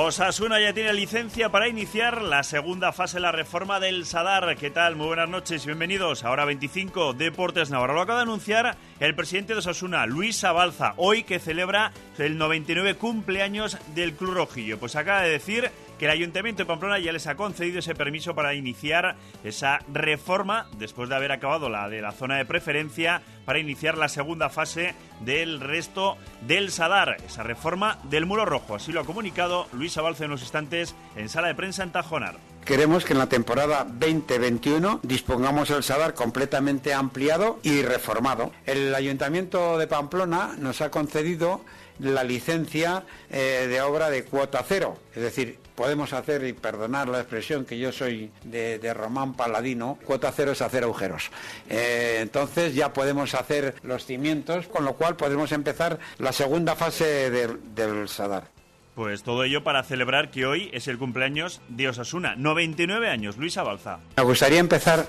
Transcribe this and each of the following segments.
Osasuna ya tiene licencia para iniciar la segunda fase de la reforma del Sadar. ¿Qué tal? Muy buenas noches y bienvenidos. Ahora 25 Deportes Navarro. Lo acaba de anunciar el presidente de Osasuna, Luis Abalza, hoy que celebra el 99 cumpleaños del Club Rojillo. Pues acaba de decir que el Ayuntamiento de Pamplona ya les ha concedido ese permiso para iniciar esa reforma después de haber acabado la de la zona de preferencia para iniciar la segunda fase del resto del Sadar, esa reforma del muro rojo. Así lo ha comunicado Luis Abalce en unos instantes en sala de prensa en Tajonar. Queremos que en la temporada 2021 dispongamos el Sadar completamente ampliado y reformado. El Ayuntamiento de Pamplona nos ha concedido la licencia eh, de obra de cuota cero, es decir, podemos hacer, y perdonar la expresión que yo soy de, Román Paladino, cuota cero es hacer agujeros. Eh, entonces ya podemos hacer los cimientos, con lo cual podemos empezar la segunda fase del Sadar. Pues todo ello para celebrar que hoy es el cumpleaños de Osasuna. 99 años, Luis Abalza. Me gustaría empezar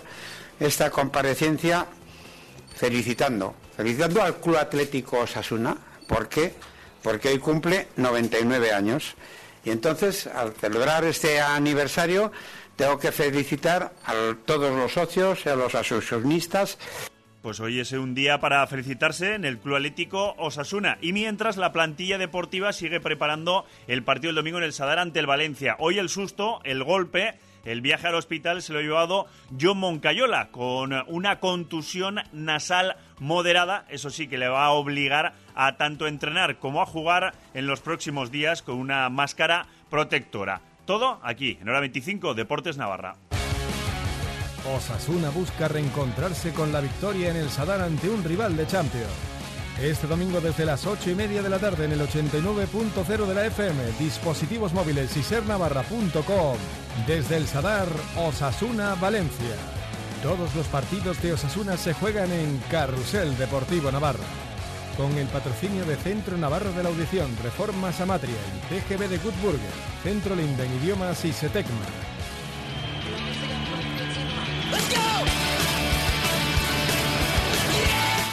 esta comparecencia felicitando, felicitando al Club Atlético Osasuna. ¿Por qué? Porque hoy cumple 99 años. Y entonces, al celebrar este aniversario, tengo que felicitar a todos los socios, a los asociacionistas pues hoy es un día para felicitarse en el Club Atlético Osasuna. Y mientras la plantilla deportiva sigue preparando el partido del domingo en el Sadar ante el Valencia. Hoy el susto, el golpe, el viaje al hospital se lo ha llevado John Moncayola con una contusión nasal moderada. Eso sí que le va a obligar a tanto entrenar como a jugar en los próximos días con una máscara protectora. Todo aquí, en hora 25, Deportes Navarra. Osasuna busca reencontrarse con la victoria en el Sadar ante un rival de Champions. Este domingo desde las 8 y media de la tarde en el 89.0 de la FM, dispositivos móviles y sernavarra.com. Desde el Sadar, Osasuna, Valencia. Todos los partidos de Osasuna se juegan en Carrusel Deportivo Navarra. Con el patrocinio de Centro Navarro de la Audición, Reformas Amatria y TGB de Goodburger, Centro Linden Idiomas y Setecma.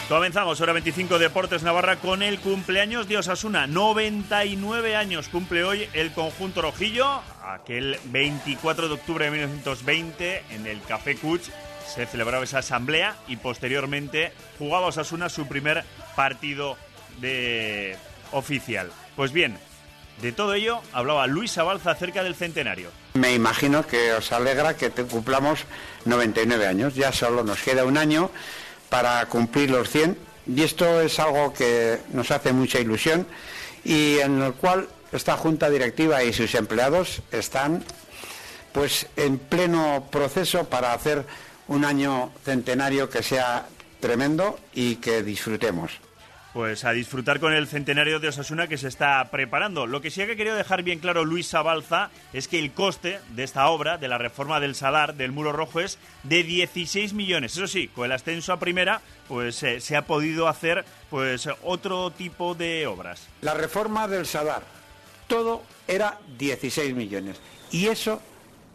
Comenzamos, hora 25 Deportes Navarra con el cumpleaños de Osasuna. 99 años cumple hoy el conjunto rojillo. Aquel 24 de octubre de 1920 en el Café Cuch se celebraba esa asamblea y posteriormente jugaba Osasuna su primer partido de oficial. Pues bien, de todo ello hablaba Luis Abalza acerca del centenario. Me imagino que os alegra que cumplamos 99 años. Ya solo nos queda un año para cumplir los 100 y esto es algo que nos hace mucha ilusión y en el cual esta junta directiva y sus empleados están pues en pleno proceso para hacer un año centenario que sea tremendo y que disfrutemos. Pues a disfrutar con el centenario de Osasuna que se está preparando. Lo que sí que querido dejar bien claro Luis Sabalza es que el coste de esta obra, de la reforma del Salar, del Muro Rojo, es de 16 millones. Eso sí, con el ascenso a primera, pues eh, se ha podido hacer pues otro tipo de obras. La reforma del Salar, todo era 16 millones. Y eso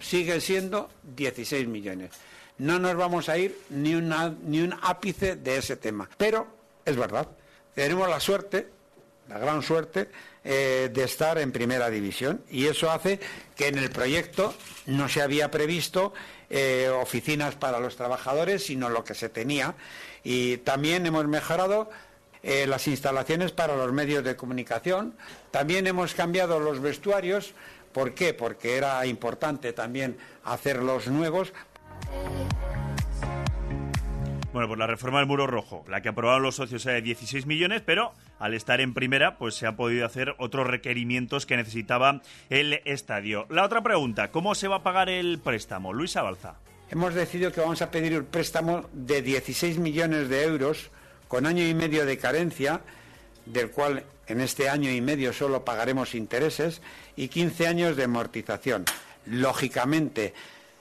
sigue siendo 16 millones. No nos vamos a ir ni, una, ni un ápice de ese tema. Pero es verdad tenemos la suerte, la gran suerte, eh, de estar en primera división. Y eso hace que en el proyecto no se había previsto eh, oficinas para los trabajadores, sino lo que se tenía. Y también hemos mejorado eh, las instalaciones para los medios de comunicación. También hemos cambiado los vestuarios. ¿Por qué? Porque era importante también hacerlos nuevos bueno, pues la reforma del muro rojo, la que aprobaron los socios era de 16 millones, pero al estar en primera, pues se ha podido hacer otros requerimientos que necesitaba el estadio. La otra pregunta, ¿cómo se va a pagar el préstamo? Luis Abalza. Hemos decidido que vamos a pedir un préstamo de 16 millones de euros con año y medio de carencia, del cual en este año y medio solo pagaremos intereses, y 15 años de amortización. Lógicamente,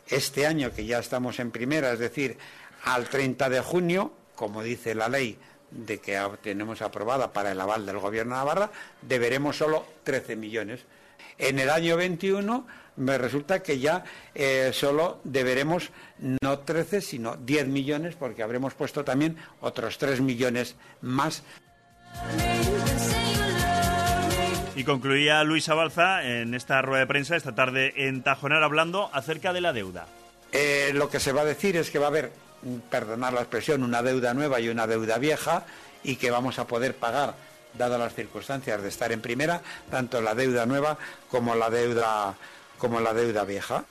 este año que ya estamos en primera, es decir, al 30 de junio, como dice la ley de que tenemos aprobada para el aval del Gobierno de Navarra, deberemos solo 13 millones. En el año 21 me resulta que ya eh, solo deberemos no 13, sino 10 millones, porque habremos puesto también otros 3 millones más. Y concluía Luis Abalza en esta rueda de prensa esta tarde en Tajonar hablando acerca de la deuda. Eh, lo que se va a decir es que va a haber, perdonar la expresión, una deuda nueva y una deuda vieja y que vamos a poder pagar, dadas las circunstancias de estar en primera, tanto la deuda nueva como la deuda, como la deuda vieja.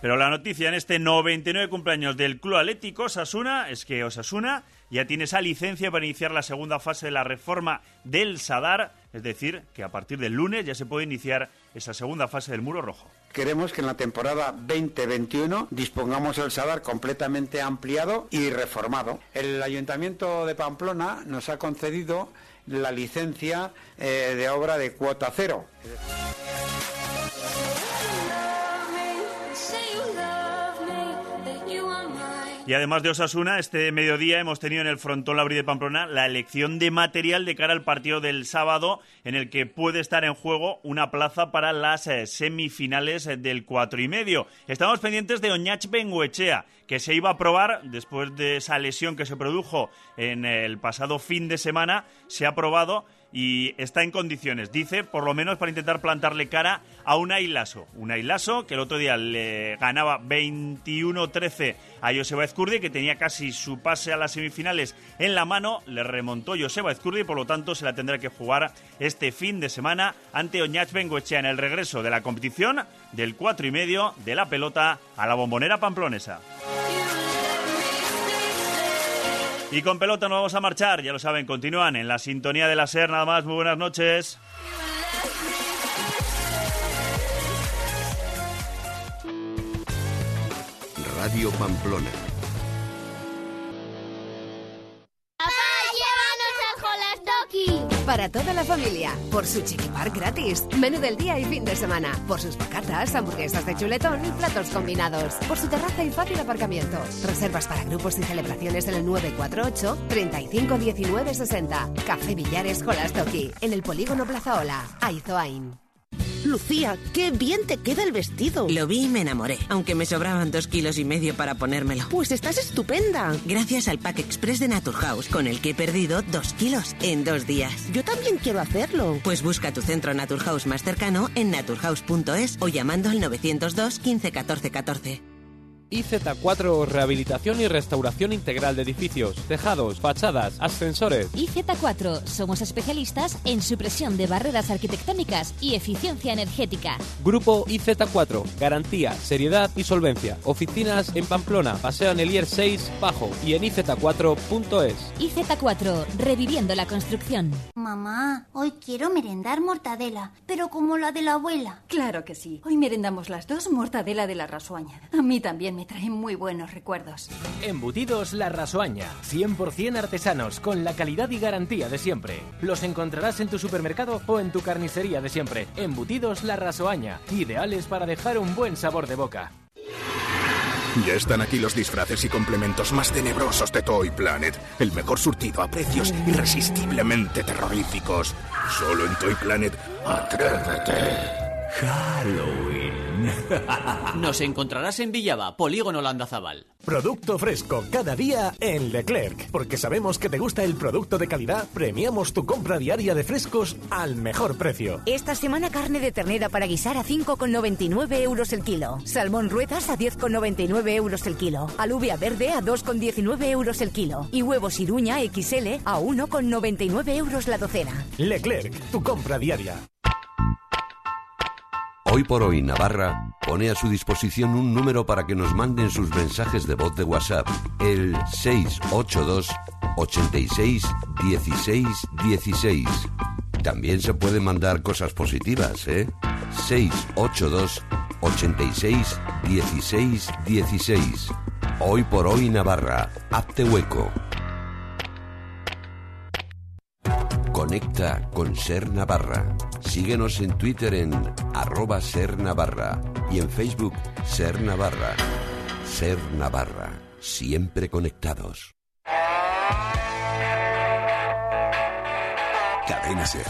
Pero la noticia en este 99 cumpleaños del Club Atlético Osasuna es que Osasuna ya tiene esa licencia para iniciar la segunda fase de la reforma del Sadar, es decir, que a partir del lunes ya se puede iniciar esa segunda fase del Muro Rojo. Queremos que en la temporada 2021 dispongamos el Sadar completamente ampliado y reformado. El Ayuntamiento de Pamplona nos ha concedido la licencia eh, de obra de cuota cero. Y además de Osasuna, este mediodía hemos tenido en el frontón Labri de Pamplona la elección de material de cara al partido del sábado, en el que puede estar en juego una plaza para las eh, semifinales eh, del cuatro y medio. Estamos pendientes de Oñach Benguechea, que se iba a probar después de esa lesión que se produjo en el pasado fin de semana. Se ha probado y está en condiciones, dice, por lo menos para intentar plantarle cara a un Lasso. Un Lasso que el otro día le ganaba 21-13 a Joseba Ezcurdi, que tenía casi su pase a las semifinales en la mano, le remontó Joseba Ezcurdi por lo tanto se la tendrá que jugar este fin de semana ante Oñach Bengoechea en el regreso de la competición del 4 y medio de la pelota a la bombonera pamplonesa. Y con pelota nos vamos a marchar, ya lo saben, continúan en la sintonía de la SER, nada más, muy buenas noches. Radio Pamplona Para toda la familia, por su chiquipar gratis, menú del día y fin de semana, por sus bocatas, hamburguesas de chuletón y platos combinados, por su terraza y fácil aparcamiento. Reservas para grupos y celebraciones en el 948 35 19 60. Café Villares Jolastoki, en el polígono Plazaola, Aizoain. Lucía, qué bien te queda el vestido. Lo vi y me enamoré, aunque me sobraban dos kilos y medio para ponérmelo. Pues estás estupenda. Gracias al Pack Express de Naturhaus, con el que he perdido dos kilos en dos días. Yo también quiero hacerlo. Pues busca tu centro Naturhaus más cercano en naturhaus.es o llamando al 902 15 14 14. IZ4 Rehabilitación y Restauración Integral de Edificios, Tejados, Fachadas, Ascensores. IZ4 somos especialistas en supresión de barreras arquitectónicas y eficiencia energética. Grupo IZ4, garantía, seriedad y solvencia. Oficinas en Pamplona, Paseo Anelier 6, Bajo y en iz4.es. IZ4, reviviendo la construcción. Mamá, hoy quiero merendar mortadela, pero como la de la abuela. Claro que sí. Hoy merendamos las dos mortadela de la rasuaña. A mí también me traen muy buenos recuerdos. Embutidos La Rasoaña, 100% artesanos, con la calidad y garantía de siempre. Los encontrarás en tu supermercado o en tu carnicería de siempre. Embutidos La Rasoaña, ideales para dejar un buen sabor de boca. Ya están aquí los disfraces y complementos más tenebrosos de Toy Planet. El mejor surtido a precios irresistiblemente terroríficos. Solo en Toy Planet. Atrévete. Halloween. Nos encontrarás en Villaba, Polígono Landazabal. Producto fresco cada día en Leclerc. Porque sabemos que te gusta el producto de calidad, premiamos tu compra diaria de frescos al mejor precio. Esta semana carne de ternera para guisar a 5,99 euros el kilo. Salmón ruedas a 10,99 euros el kilo. Alubia verde a 2,19 euros el kilo. Y huevos iruña XL a 1,99 euros la docena. Leclerc, tu compra diaria. Hoy por hoy Navarra pone a su disposición un número para que nos manden sus mensajes de voz de WhatsApp, el 682 86 16 16. También se pueden mandar cosas positivas, ¿eh? 682 86 16 16. Hoy por hoy Navarra, hazte hueco. Conecta con Ser Navarra. Síguenos en Twitter en arroba Ser Navarra y en Facebook Ser Navarra. Ser Navarra, siempre conectados. Cadena Ser.